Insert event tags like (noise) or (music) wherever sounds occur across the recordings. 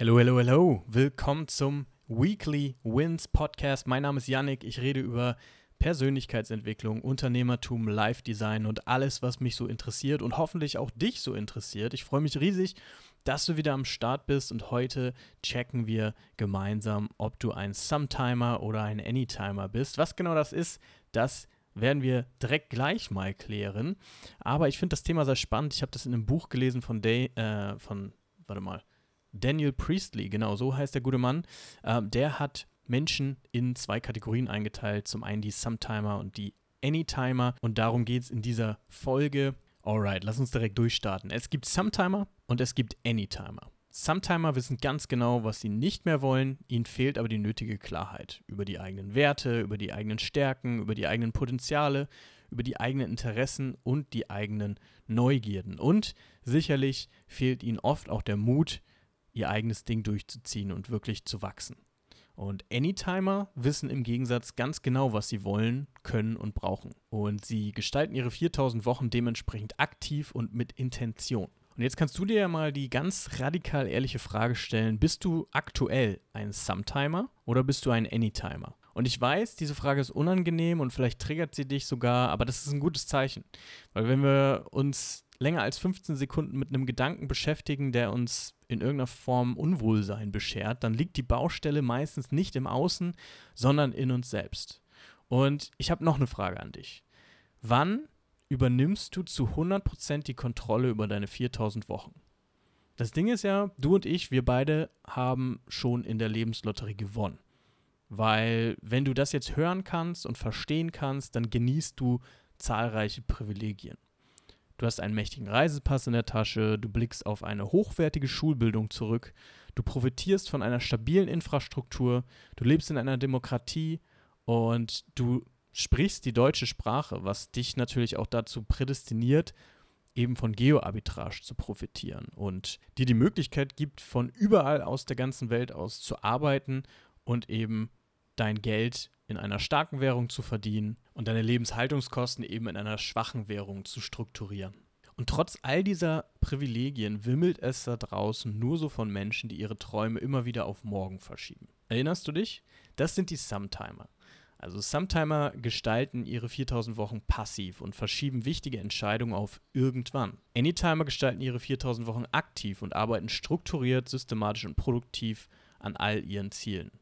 Hello, hello, hello. Willkommen zum Weekly Wins Podcast. Mein Name ist Yannick. Ich rede über Persönlichkeitsentwicklung, Unternehmertum, Live-Design und alles, was mich so interessiert und hoffentlich auch dich so interessiert. Ich freue mich riesig, dass du wieder am Start bist und heute checken wir gemeinsam, ob du ein Sometimer oder ein Anytimer bist. Was genau das ist, das werden wir direkt gleich mal klären. Aber ich finde das Thema sehr spannend. Ich habe das in einem Buch gelesen von, Day, äh, von, warte mal, Daniel Priestley, genau so heißt der gute Mann, äh, der hat Menschen in zwei Kategorien eingeteilt. Zum einen die Sometimer und die Anytimer. Und darum geht es in dieser Folge. Alright, lass uns direkt durchstarten. Es gibt Sometimer und es gibt Anytimer. Sometimer wissen ganz genau, was sie nicht mehr wollen, ihnen fehlt aber die nötige Klarheit über die eigenen Werte, über die eigenen Stärken, über die eigenen Potenziale, über die eigenen Interessen und die eigenen Neugierden. Und sicherlich fehlt ihnen oft auch der Mut, ihr eigenes Ding durchzuziehen und wirklich zu wachsen. Und Anytimer wissen im Gegensatz ganz genau, was sie wollen, können und brauchen. Und sie gestalten ihre 4000 Wochen dementsprechend aktiv und mit Intention. Und jetzt kannst du dir ja mal die ganz radikal ehrliche Frage stellen, bist du aktuell ein Sometimer oder bist du ein Anytimer? Und ich weiß, diese Frage ist unangenehm und vielleicht triggert sie dich sogar, aber das ist ein gutes Zeichen. Weil wenn wir uns länger als 15 Sekunden mit einem Gedanken beschäftigen, der uns in irgendeiner Form Unwohlsein beschert, dann liegt die Baustelle meistens nicht im Außen, sondern in uns selbst. Und ich habe noch eine Frage an dich. Wann übernimmst du zu 100% die Kontrolle über deine 4000 Wochen? Das Ding ist ja, du und ich, wir beide haben schon in der Lebenslotterie gewonnen. Weil wenn du das jetzt hören kannst und verstehen kannst, dann genießt du zahlreiche Privilegien. Du hast einen mächtigen Reisepass in der Tasche, du blickst auf eine hochwertige Schulbildung zurück, du profitierst von einer stabilen Infrastruktur, du lebst in einer Demokratie und du sprichst die deutsche Sprache, was dich natürlich auch dazu prädestiniert, eben von Geoarbitrage zu profitieren und dir die Möglichkeit gibt, von überall aus der ganzen Welt aus zu arbeiten und eben dein Geld in einer starken Währung zu verdienen und deine Lebenshaltungskosten eben in einer schwachen Währung zu strukturieren. Und trotz all dieser Privilegien wimmelt es da draußen nur so von Menschen, die ihre Träume immer wieder auf morgen verschieben. Erinnerst du dich? Das sind die Sometimer. Also Sometimer gestalten ihre 4000 Wochen passiv und verschieben wichtige Entscheidungen auf irgendwann. Anytimer gestalten ihre 4000 Wochen aktiv und arbeiten strukturiert, systematisch und produktiv an all ihren Zielen.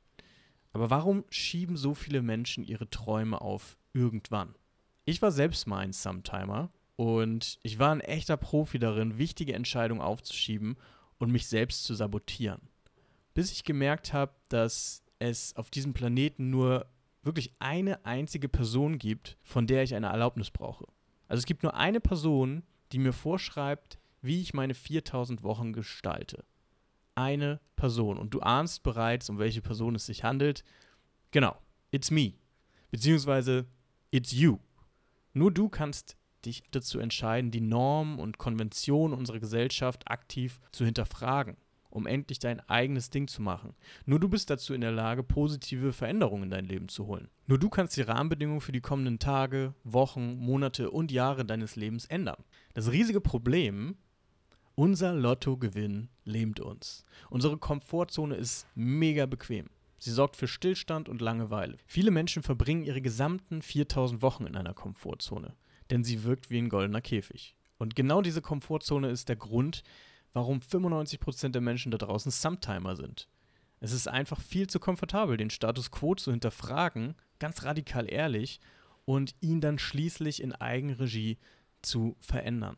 Aber warum schieben so viele Menschen ihre Träume auf irgendwann? Ich war selbst mal ein Sometimer und ich war ein echter Profi darin, wichtige Entscheidungen aufzuschieben und mich selbst zu sabotieren. Bis ich gemerkt habe, dass es auf diesem Planeten nur wirklich eine einzige Person gibt, von der ich eine Erlaubnis brauche. Also es gibt nur eine Person, die mir vorschreibt, wie ich meine 4000 Wochen gestalte eine Person und du ahnst bereits, um welche Person es sich handelt. Genau, it's me. Beziehungsweise it's you. Nur du kannst dich dazu entscheiden, die Normen und Konventionen unserer Gesellschaft aktiv zu hinterfragen, um endlich dein eigenes Ding zu machen. Nur du bist dazu in der Lage, positive Veränderungen in dein Leben zu holen. Nur du kannst die Rahmenbedingungen für die kommenden Tage, Wochen, Monate und Jahre deines Lebens ändern. Das riesige Problem unser Lottogewinn lähmt uns. Unsere Komfortzone ist mega bequem. Sie sorgt für Stillstand und Langeweile. Viele Menschen verbringen ihre gesamten 4000 Wochen in einer Komfortzone, denn sie wirkt wie ein goldener Käfig. Und genau diese Komfortzone ist der Grund, warum 95% der Menschen da draußen Sometimer sind. Es ist einfach viel zu komfortabel, den Status quo zu hinterfragen, ganz radikal ehrlich, und ihn dann schließlich in Eigenregie zu verändern.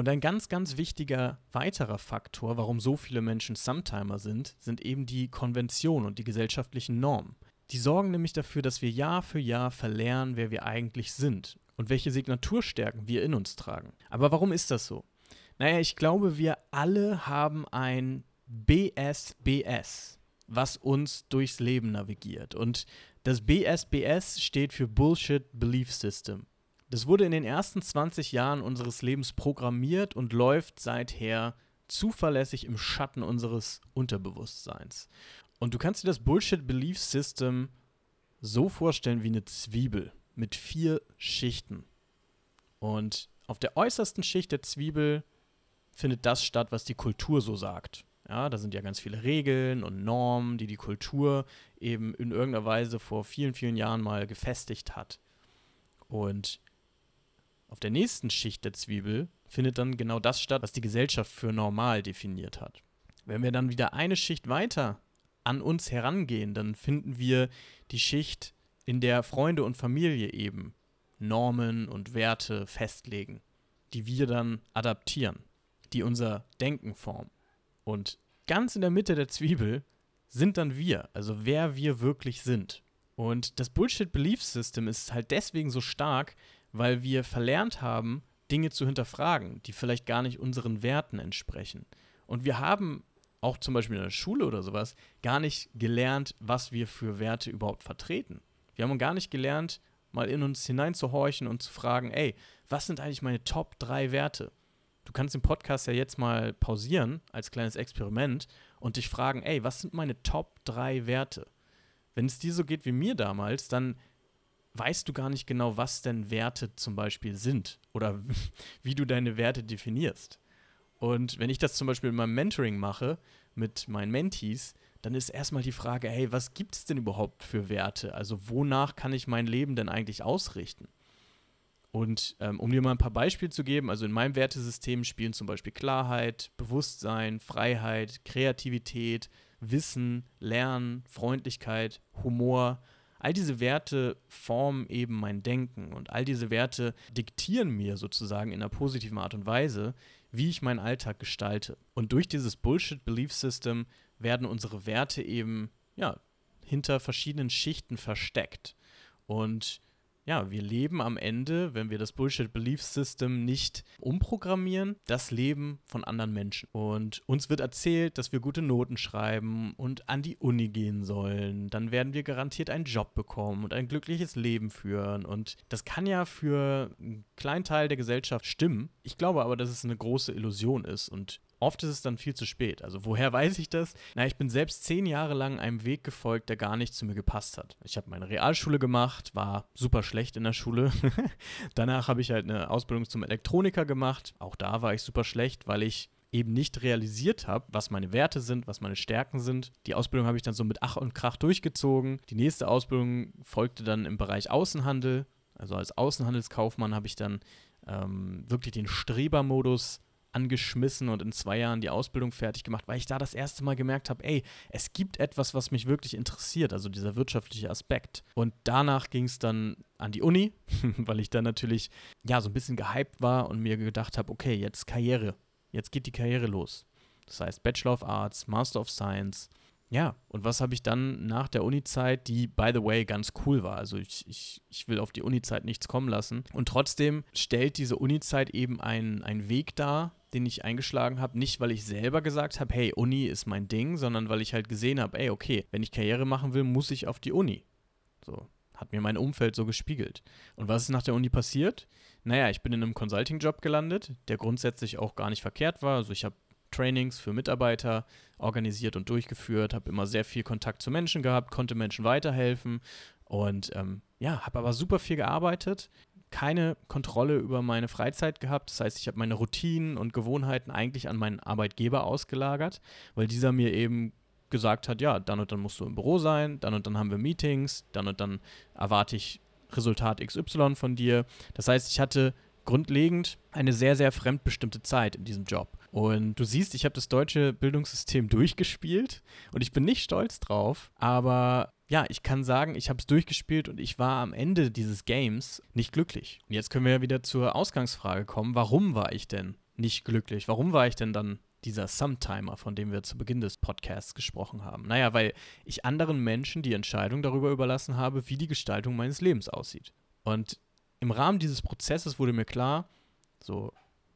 Und ein ganz, ganz wichtiger weiterer Faktor, warum so viele Menschen Sometimer sind, sind eben die Konventionen und die gesellschaftlichen Normen. Die sorgen nämlich dafür, dass wir Jahr für Jahr verlernen, wer wir eigentlich sind und welche Signaturstärken wir in uns tragen. Aber warum ist das so? Naja, ich glaube, wir alle haben ein BSBS, was uns durchs Leben navigiert. Und das BSBS steht für Bullshit Belief System. Das wurde in den ersten 20 Jahren unseres Lebens programmiert und läuft seither zuverlässig im Schatten unseres Unterbewusstseins. Und du kannst dir das Bullshit Belief System so vorstellen wie eine Zwiebel mit vier Schichten. Und auf der äußersten Schicht der Zwiebel findet das statt, was die Kultur so sagt. Ja, da sind ja ganz viele Regeln und Normen, die die Kultur eben in irgendeiner Weise vor vielen, vielen Jahren mal gefestigt hat. Und auf der nächsten Schicht der Zwiebel findet dann genau das statt, was die Gesellschaft für normal definiert hat. Wenn wir dann wieder eine Schicht weiter an uns herangehen, dann finden wir die Schicht, in der Freunde und Familie eben Normen und Werte festlegen, die wir dann adaptieren, die unser Denken formen. Und ganz in der Mitte der Zwiebel sind dann wir, also wer wir wirklich sind. Und das Bullshit Belief System ist halt deswegen so stark, weil wir verlernt haben, Dinge zu hinterfragen, die vielleicht gar nicht unseren Werten entsprechen. Und wir haben auch zum Beispiel in der Schule oder sowas gar nicht gelernt, was wir für Werte überhaupt vertreten. Wir haben gar nicht gelernt, mal in uns hineinzuhorchen und zu fragen, ey, was sind eigentlich meine Top 3 Werte? Du kannst den Podcast ja jetzt mal pausieren als kleines Experiment und dich fragen, ey, was sind meine Top 3 Werte? Wenn es dir so geht wie mir damals, dann weißt du gar nicht genau, was denn Werte zum Beispiel sind oder (laughs) wie du deine Werte definierst. Und wenn ich das zum Beispiel in meinem Mentoring mache mit meinen Mentees, dann ist erstmal die Frage, hey, was gibt es denn überhaupt für Werte? Also wonach kann ich mein Leben denn eigentlich ausrichten? Und ähm, um dir mal ein paar Beispiele zu geben, also in meinem Wertesystem spielen zum Beispiel Klarheit, Bewusstsein, Freiheit, Kreativität, Wissen, Lernen, Freundlichkeit, Humor, all diese Werte formen eben mein Denken und all diese Werte diktieren mir sozusagen in einer positiven Art und Weise, wie ich meinen Alltag gestalte. Und durch dieses Bullshit Belief System werden unsere Werte eben ja hinter verschiedenen Schichten versteckt. Und ja, wir leben am Ende, wenn wir das Bullshit Belief System nicht umprogrammieren, das Leben von anderen Menschen. Und uns wird erzählt, dass wir gute Noten schreiben und an die Uni gehen sollen. Dann werden wir garantiert einen Job bekommen und ein glückliches Leben führen. Und das kann ja für einen kleinen Teil der Gesellschaft stimmen. Ich glaube aber, dass es eine große Illusion ist und Oft ist es dann viel zu spät. Also woher (laughs) weiß ich das? Na, ich bin selbst zehn Jahre lang einem Weg gefolgt, der gar nicht zu mir gepasst hat. Ich habe meine Realschule gemacht, war super schlecht in der Schule. (laughs) Danach habe ich halt eine Ausbildung zum Elektroniker gemacht. Auch da war ich super schlecht, weil ich eben nicht realisiert habe, was meine Werte sind, was meine Stärken sind. Die Ausbildung habe ich dann so mit Ach und Krach durchgezogen. Die nächste Ausbildung folgte dann im Bereich Außenhandel. Also als Außenhandelskaufmann habe ich dann ähm, wirklich den Strebermodus angeschmissen und in zwei Jahren die Ausbildung fertig gemacht, weil ich da das erste Mal gemerkt habe, ey, es gibt etwas, was mich wirklich interessiert, also dieser wirtschaftliche Aspekt. Und danach ging es dann an die Uni, (laughs) weil ich dann natürlich ja so ein bisschen gehypt war und mir gedacht habe, okay, jetzt Karriere, jetzt geht die Karriere los. Das heißt Bachelor of Arts, Master of Science, ja, und was habe ich dann nach der Uni-Zeit, die, by the way, ganz cool war. Also ich, ich, ich will auf die Uni-Zeit nichts kommen lassen. Und trotzdem stellt diese Uni-Zeit eben einen Weg dar, den ich eingeschlagen habe. Nicht, weil ich selber gesagt habe, hey, Uni ist mein Ding, sondern weil ich halt gesehen habe, ey, okay, wenn ich Karriere machen will, muss ich auf die Uni. So, hat mir mein Umfeld so gespiegelt. Und was ist nach der Uni passiert? Naja, ich bin in einem Consulting-Job gelandet, der grundsätzlich auch gar nicht verkehrt war. Also ich habe Trainings für Mitarbeiter organisiert und durchgeführt, habe immer sehr viel Kontakt zu Menschen gehabt, konnte Menschen weiterhelfen und ähm, ja, habe aber super viel gearbeitet, keine Kontrolle über meine Freizeit gehabt. Das heißt, ich habe meine Routinen und Gewohnheiten eigentlich an meinen Arbeitgeber ausgelagert, weil dieser mir eben gesagt hat, ja, dann und dann musst du im Büro sein, dann und dann haben wir Meetings, dann und dann erwarte ich Resultat XY von dir. Das heißt, ich hatte grundlegend eine sehr, sehr fremdbestimmte Zeit in diesem Job. Und du siehst, ich habe das deutsche Bildungssystem durchgespielt und ich bin nicht stolz drauf, aber ja, ich kann sagen, ich habe es durchgespielt und ich war am Ende dieses Games nicht glücklich. Und jetzt können wir ja wieder zur Ausgangsfrage kommen, warum war ich denn nicht glücklich? Warum war ich denn dann dieser Sometimer, von dem wir zu Beginn des Podcasts gesprochen haben? Naja, weil ich anderen Menschen die Entscheidung darüber überlassen habe, wie die Gestaltung meines Lebens aussieht. Und im Rahmen dieses Prozesses wurde mir klar, so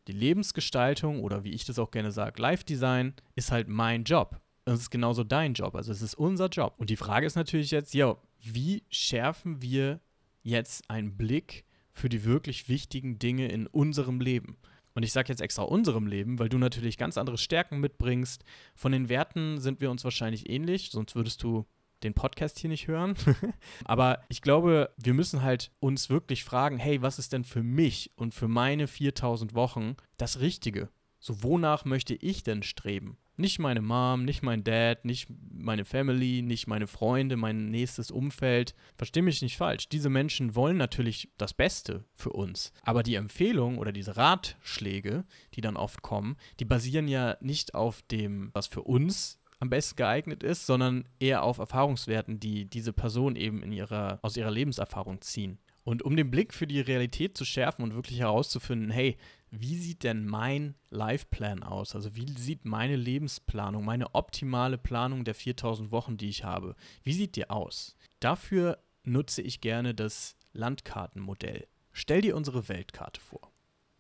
die Lebensgestaltung oder wie ich das auch gerne sage, Live-Design ist halt mein Job. Es ist genauso dein Job. Also es ist unser Job. Und die Frage ist natürlich jetzt, ja, wie schärfen wir jetzt einen Blick für die wirklich wichtigen Dinge in unserem Leben? Und ich sage jetzt extra unserem Leben, weil du natürlich ganz andere Stärken mitbringst. Von den Werten sind wir uns wahrscheinlich ähnlich, sonst würdest du den Podcast hier nicht hören. (laughs) Aber ich glaube, wir müssen halt uns wirklich fragen, hey, was ist denn für mich und für meine 4000 Wochen das Richtige? So, wonach möchte ich denn streben? Nicht meine Mom, nicht mein Dad, nicht meine Family, nicht meine Freunde, mein nächstes Umfeld. Versteh mich nicht falsch. Diese Menschen wollen natürlich das Beste für uns. Aber die Empfehlung oder diese Ratschläge, die dann oft kommen, die basieren ja nicht auf dem, was für uns am besten geeignet ist, sondern eher auf Erfahrungswerten, die diese Person eben in ihrer, aus ihrer Lebenserfahrung ziehen. Und um den Blick für die Realität zu schärfen und wirklich herauszufinden, hey, wie sieht denn mein Lifeplan aus? Also wie sieht meine Lebensplanung, meine optimale Planung der 4000 Wochen, die ich habe, wie sieht die aus? Dafür nutze ich gerne das Landkartenmodell. Stell dir unsere Weltkarte vor.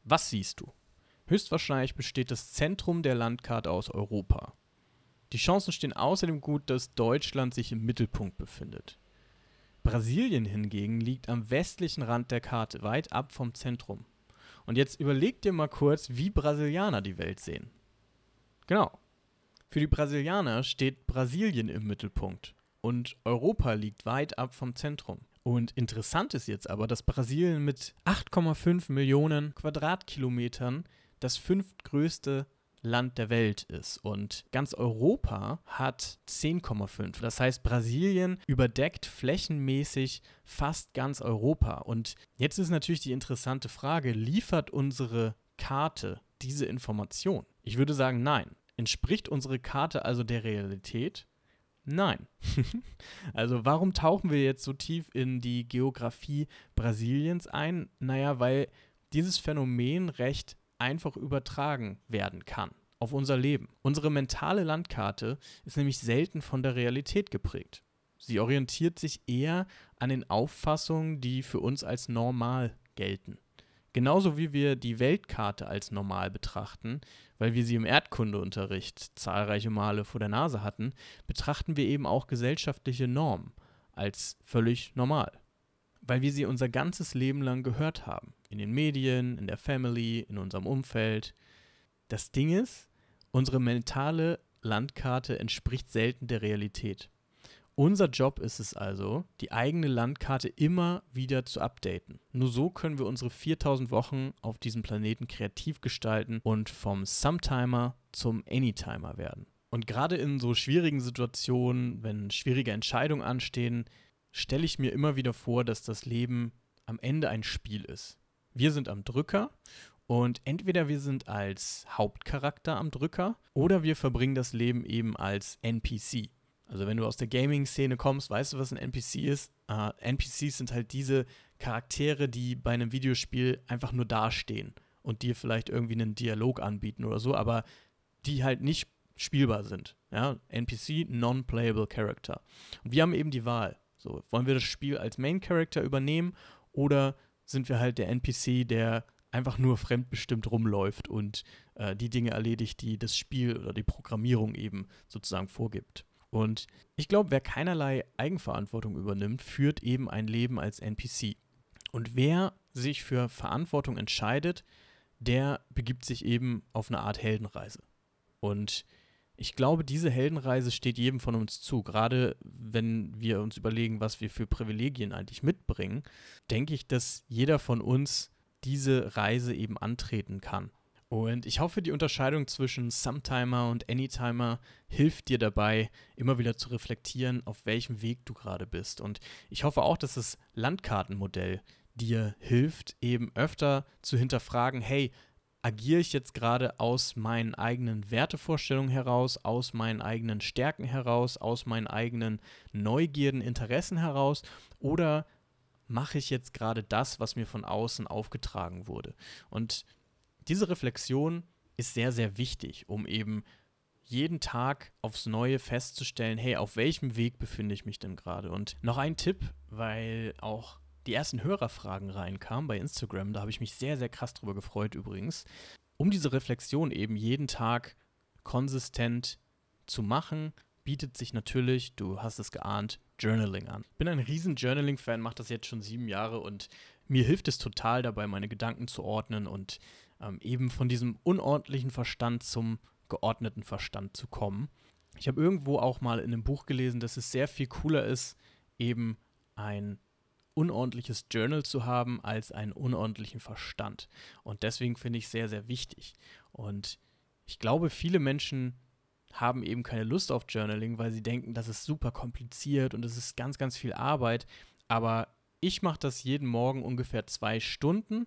Was siehst du? Höchstwahrscheinlich besteht das Zentrum der Landkarte aus Europa. Die Chancen stehen außerdem gut, dass Deutschland sich im Mittelpunkt befindet. Brasilien hingegen liegt am westlichen Rand der Karte, weit ab vom Zentrum. Und jetzt überleg dir mal kurz, wie Brasilianer die Welt sehen. Genau. Für die Brasilianer steht Brasilien im Mittelpunkt und Europa liegt weit ab vom Zentrum. Und interessant ist jetzt aber, dass Brasilien mit 8,5 Millionen Quadratkilometern das fünftgrößte Land der Welt ist. Und ganz Europa hat 10,5. Das heißt, Brasilien überdeckt flächenmäßig fast ganz Europa. Und jetzt ist natürlich die interessante Frage, liefert unsere Karte diese Information? Ich würde sagen, nein. Entspricht unsere Karte also der Realität? Nein. (laughs) also warum tauchen wir jetzt so tief in die Geografie Brasiliens ein? Naja, weil dieses Phänomen recht einfach übertragen werden kann auf unser Leben. Unsere mentale Landkarte ist nämlich selten von der Realität geprägt. Sie orientiert sich eher an den Auffassungen, die für uns als normal gelten. Genauso wie wir die Weltkarte als normal betrachten, weil wir sie im Erdkundeunterricht zahlreiche Male vor der Nase hatten, betrachten wir eben auch gesellschaftliche Normen als völlig normal. Weil wir sie unser ganzes Leben lang gehört haben in den Medien, in der Family, in unserem Umfeld. Das Ding ist, unsere mentale Landkarte entspricht selten der Realität. Unser Job ist es also, die eigene Landkarte immer wieder zu updaten. Nur so können wir unsere 4000 Wochen auf diesem Planeten kreativ gestalten und vom Sometimer zum Anytimer werden. Und gerade in so schwierigen Situationen, wenn schwierige Entscheidungen anstehen, stelle ich mir immer wieder vor, dass das Leben am Ende ein Spiel ist. Wir sind am Drücker und entweder wir sind als Hauptcharakter am Drücker oder wir verbringen das Leben eben als NPC. Also wenn du aus der Gaming-Szene kommst, weißt du, was ein NPC ist? Uh, äh, NPCs sind halt diese Charaktere, die bei einem Videospiel einfach nur dastehen und dir vielleicht irgendwie einen Dialog anbieten oder so, aber die halt nicht spielbar sind. Ja? NPC, Non-Playable Character. Und wir haben eben die Wahl. So, wollen wir das Spiel als Main Character übernehmen oder sind wir halt der NPC, der einfach nur fremdbestimmt rumläuft und äh, die Dinge erledigt, die das Spiel oder die Programmierung eben sozusagen vorgibt. Und ich glaube, wer keinerlei Eigenverantwortung übernimmt, führt eben ein Leben als NPC. Und wer sich für Verantwortung entscheidet, der begibt sich eben auf eine Art Heldenreise. Und ich glaube, diese Heldenreise steht jedem von uns zu. Gerade wenn wir uns überlegen, was wir für Privilegien eigentlich mitbringen, denke ich, dass jeder von uns diese Reise eben antreten kann. Und ich hoffe, die Unterscheidung zwischen Sometimer und Anytimer hilft dir dabei, immer wieder zu reflektieren, auf welchem Weg du gerade bist. Und ich hoffe auch, dass das Landkartenmodell dir hilft, eben öfter zu hinterfragen, hey, agiere ich jetzt gerade aus meinen eigenen Wertevorstellungen heraus, aus meinen eigenen Stärken heraus, aus meinen eigenen Neugierden, Interessen heraus oder mache ich jetzt gerade das, was mir von außen aufgetragen wurde? Und diese Reflexion ist sehr, sehr wichtig, um eben jeden Tag aufs Neue festzustellen, hey, auf welchem Weg befinde ich mich denn gerade? Und noch ein Tipp, weil auch die ersten Hörerfragen reinkamen bei Instagram, da habe ich mich sehr, sehr krass drüber gefreut übrigens, um diese Reflexion eben jeden Tag konsistent zu machen, bietet sich natürlich, du hast es geahnt, Journaling an. Ich bin ein riesen Journaling-Fan, mache das jetzt schon sieben Jahre und mir hilft es total dabei, meine Gedanken zu ordnen und ähm, eben von diesem unordentlichen Verstand zum geordneten Verstand zu kommen. Ich habe irgendwo auch mal in einem Buch gelesen, dass es sehr viel cooler ist, eben ein unordentliches Journal zu haben, als einen unordentlichen Verstand. Und deswegen finde ich sehr, sehr wichtig. Und ich glaube, viele Menschen haben eben keine Lust auf Journaling, weil sie denken, das ist super kompliziert und es ist ganz, ganz viel Arbeit. Aber ich mache das jeden Morgen ungefähr zwei Stunden,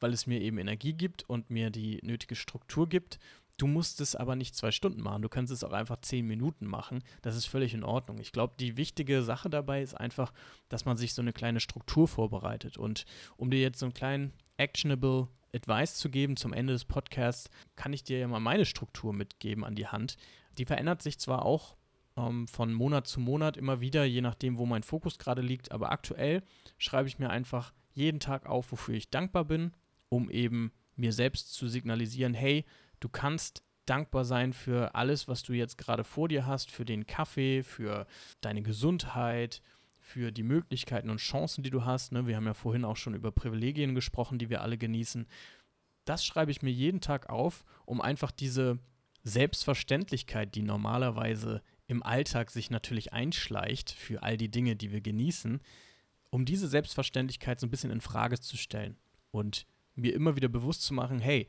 weil es mir eben Energie gibt und mir die nötige Struktur gibt. Du musst es aber nicht zwei Stunden machen. Du kannst es auch einfach zehn Minuten machen. Das ist völlig in Ordnung. Ich glaube, die wichtige Sache dabei ist einfach, dass man sich so eine kleine Struktur vorbereitet. Und um dir jetzt so einen kleinen actionable Advice zu geben zum Ende des Podcasts, kann ich dir ja mal meine Struktur mitgeben an die Hand. Die verändert sich zwar auch ähm, von Monat zu Monat immer wieder, je nachdem, wo mein Fokus gerade liegt, aber aktuell schreibe ich mir einfach jeden Tag auf, wofür ich dankbar bin, um eben mir selbst zu signalisieren, hey, du kannst dankbar sein für alles, was du jetzt gerade vor dir hast, für den Kaffee, für deine Gesundheit, für die Möglichkeiten und Chancen, die du hast. Ne? Wir haben ja vorhin auch schon über Privilegien gesprochen, die wir alle genießen. Das schreibe ich mir jeden Tag auf, um einfach diese Selbstverständlichkeit, die normalerweise im Alltag sich natürlich einschleicht für all die Dinge, die wir genießen, um diese Selbstverständlichkeit so ein bisschen in Frage zu stellen und mir immer wieder bewusst zu machen, hey,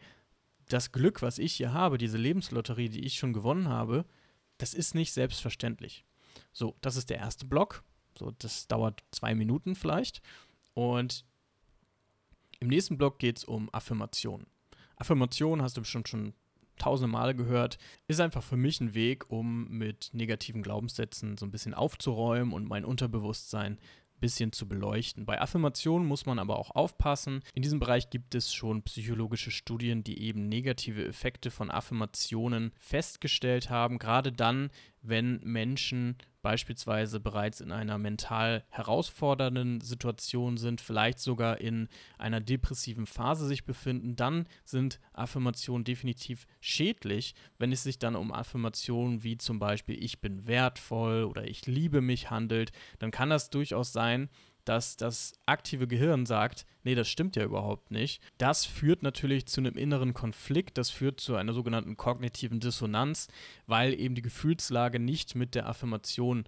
das Glück, was ich hier habe, diese Lebenslotterie, die ich schon gewonnen habe, das ist nicht selbstverständlich. So, das ist der erste Block. So, das dauert zwei Minuten vielleicht. Und im nächsten Block geht es um Affirmationen. Affirmationen hast du bestimmt schon tausende Male gehört, ist einfach für mich ein Weg, um mit negativen Glaubenssätzen so ein bisschen aufzuräumen und mein Unterbewusstsein bisschen zu beleuchten. Bei Affirmationen muss man aber auch aufpassen. In diesem Bereich gibt es schon psychologische Studien, die eben negative Effekte von Affirmationen festgestellt haben, gerade dann, wenn Menschen beispielsweise bereits in einer mental herausfordernden Situation sind, vielleicht sogar in einer depressiven Phase sich befinden, dann sind Affirmationen definitiv schädlich, wenn es sich dann um Affirmationen wie zum Beispiel ich bin wertvoll oder ich liebe mich handelt, dann kann das durchaus sein, dass das aktive Gehirn sagt, nee, das stimmt ja überhaupt nicht. Das führt natürlich zu einem inneren Konflikt, das führt zu einer sogenannten kognitiven Dissonanz, weil eben die Gefühlslage nicht mit der Affirmation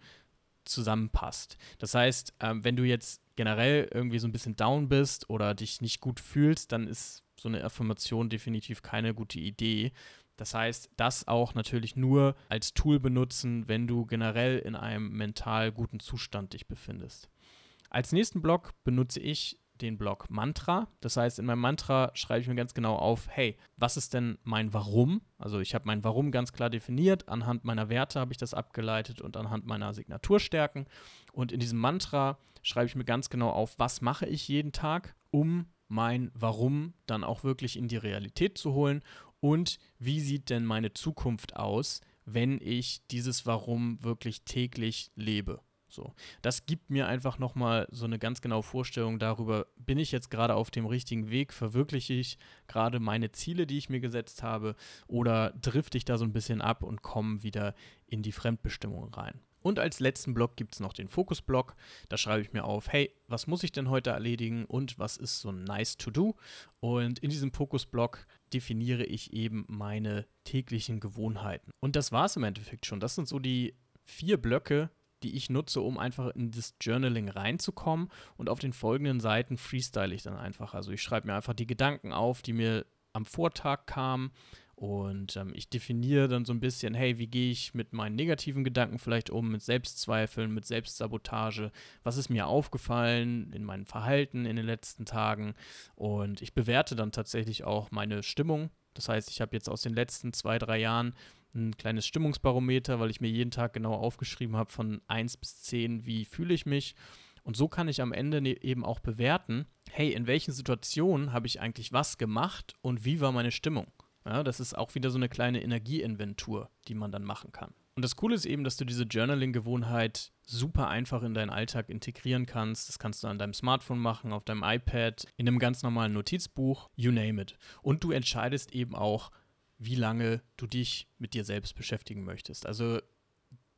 zusammenpasst. Das heißt, ähm, wenn du jetzt generell irgendwie so ein bisschen down bist oder dich nicht gut fühlst, dann ist so eine Affirmation definitiv keine gute Idee. Das heißt, das auch natürlich nur als Tool benutzen, wenn du generell in einem mental guten Zustand dich befindest. Als nächsten Block benutze ich den Block Mantra. Das heißt, in meinem Mantra schreibe ich mir ganz genau auf, hey, was ist denn mein Warum? Also ich habe mein Warum ganz klar definiert, anhand meiner Werte habe ich das abgeleitet und anhand meiner Signaturstärken. Und in diesem Mantra schreibe ich mir ganz genau auf, was mache ich jeden Tag, um mein Warum dann auch wirklich in die Realität zu holen und wie sieht denn meine Zukunft aus, wenn ich dieses Warum wirklich täglich lebe. So, das gibt mir einfach nochmal so eine ganz genaue Vorstellung darüber, bin ich jetzt gerade auf dem richtigen Weg, verwirkliche ich gerade meine Ziele, die ich mir gesetzt habe, oder drifte ich da so ein bisschen ab und komme wieder in die Fremdbestimmung rein. Und als letzten Block gibt es noch den Fokusblock. Da schreibe ich mir auf, hey, was muss ich denn heute erledigen und was ist so nice to do? Und in diesem Fokusblock definiere ich eben meine täglichen Gewohnheiten. Und das war es im Endeffekt schon. Das sind so die vier Blöcke, die ich nutze, um einfach in das Journaling reinzukommen. Und auf den folgenden Seiten freestyle ich dann einfach. Also ich schreibe mir einfach die Gedanken auf, die mir am Vortag kamen. Und ähm, ich definiere dann so ein bisschen, hey, wie gehe ich mit meinen negativen Gedanken vielleicht um, mit Selbstzweifeln, mit Selbstsabotage, was ist mir aufgefallen in meinem Verhalten in den letzten Tagen. Und ich bewerte dann tatsächlich auch meine Stimmung. Das heißt, ich habe jetzt aus den letzten zwei, drei Jahren ein kleines Stimmungsbarometer, weil ich mir jeden Tag genau aufgeschrieben habe von 1 bis 10, wie fühle ich mich. Und so kann ich am Ende ne, eben auch bewerten, hey, in welchen Situationen habe ich eigentlich was gemacht und wie war meine Stimmung. Ja, das ist auch wieder so eine kleine Energieinventur, die man dann machen kann. Und das Coole ist eben, dass du diese Journaling-Gewohnheit super einfach in deinen Alltag integrieren kannst. Das kannst du an deinem Smartphone machen, auf deinem iPad, in einem ganz normalen Notizbuch, you name it. Und du entscheidest eben auch, wie lange du dich mit dir selbst beschäftigen möchtest. Also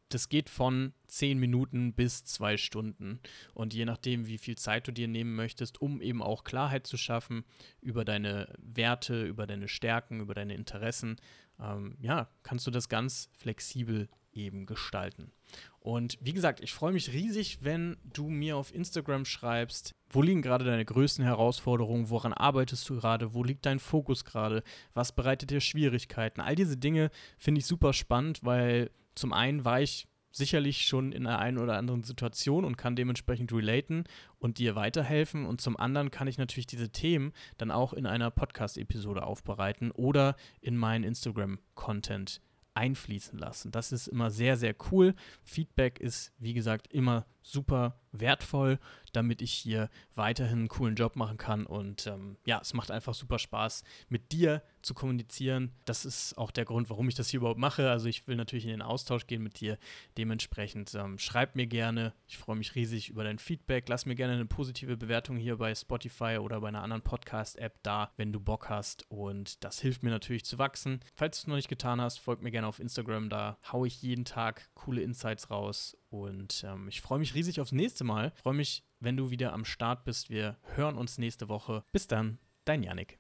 das geht von zehn Minuten bis zwei Stunden. Und je nachdem, wie viel Zeit du dir nehmen möchtest, um eben auch Klarheit zu schaffen über deine Werte, über deine Stärken, über deine Interessen, ähm, ja, kannst du das ganz flexibel eben gestalten. Und wie gesagt, ich freue mich riesig, wenn du mir auf Instagram schreibst, wo liegen gerade deine größten Herausforderungen? Woran arbeitest du gerade? Wo liegt dein Fokus gerade? Was bereitet dir Schwierigkeiten? All diese Dinge finde ich super spannend, weil zum einen war ich sicherlich schon in einer einen oder anderen Situation und kann dementsprechend relaten und dir weiterhelfen. Und zum anderen kann ich natürlich diese Themen dann auch in einer Podcast-Episode aufbereiten oder in meinen Instagram-Content einfließen lassen. Das ist immer sehr, sehr cool. Feedback ist, wie gesagt, immer super wertvoll, damit ich hier weiterhin einen coolen Job machen kann. Und ähm, ja, es macht einfach super Spaß, mit dir zu kommunizieren. Das ist auch der Grund, warum ich das hier überhaupt mache. Also ich will natürlich in den Austausch gehen mit dir. Dementsprechend ähm, schreib mir gerne. Ich freue mich riesig über dein Feedback. Lass mir gerne eine positive Bewertung hier bei Spotify oder bei einer anderen Podcast-App da, wenn du Bock hast. Und das hilft mir natürlich zu wachsen. Falls du es noch nicht getan hast, folg mir gerne auf Instagram. Da haue ich jeden Tag coole Insights raus und ähm, ich freue mich riesig aufs nächste Mal. Freue mich, wenn du wieder am Start bist. Wir hören uns nächste Woche. Bis dann, dein Yannick.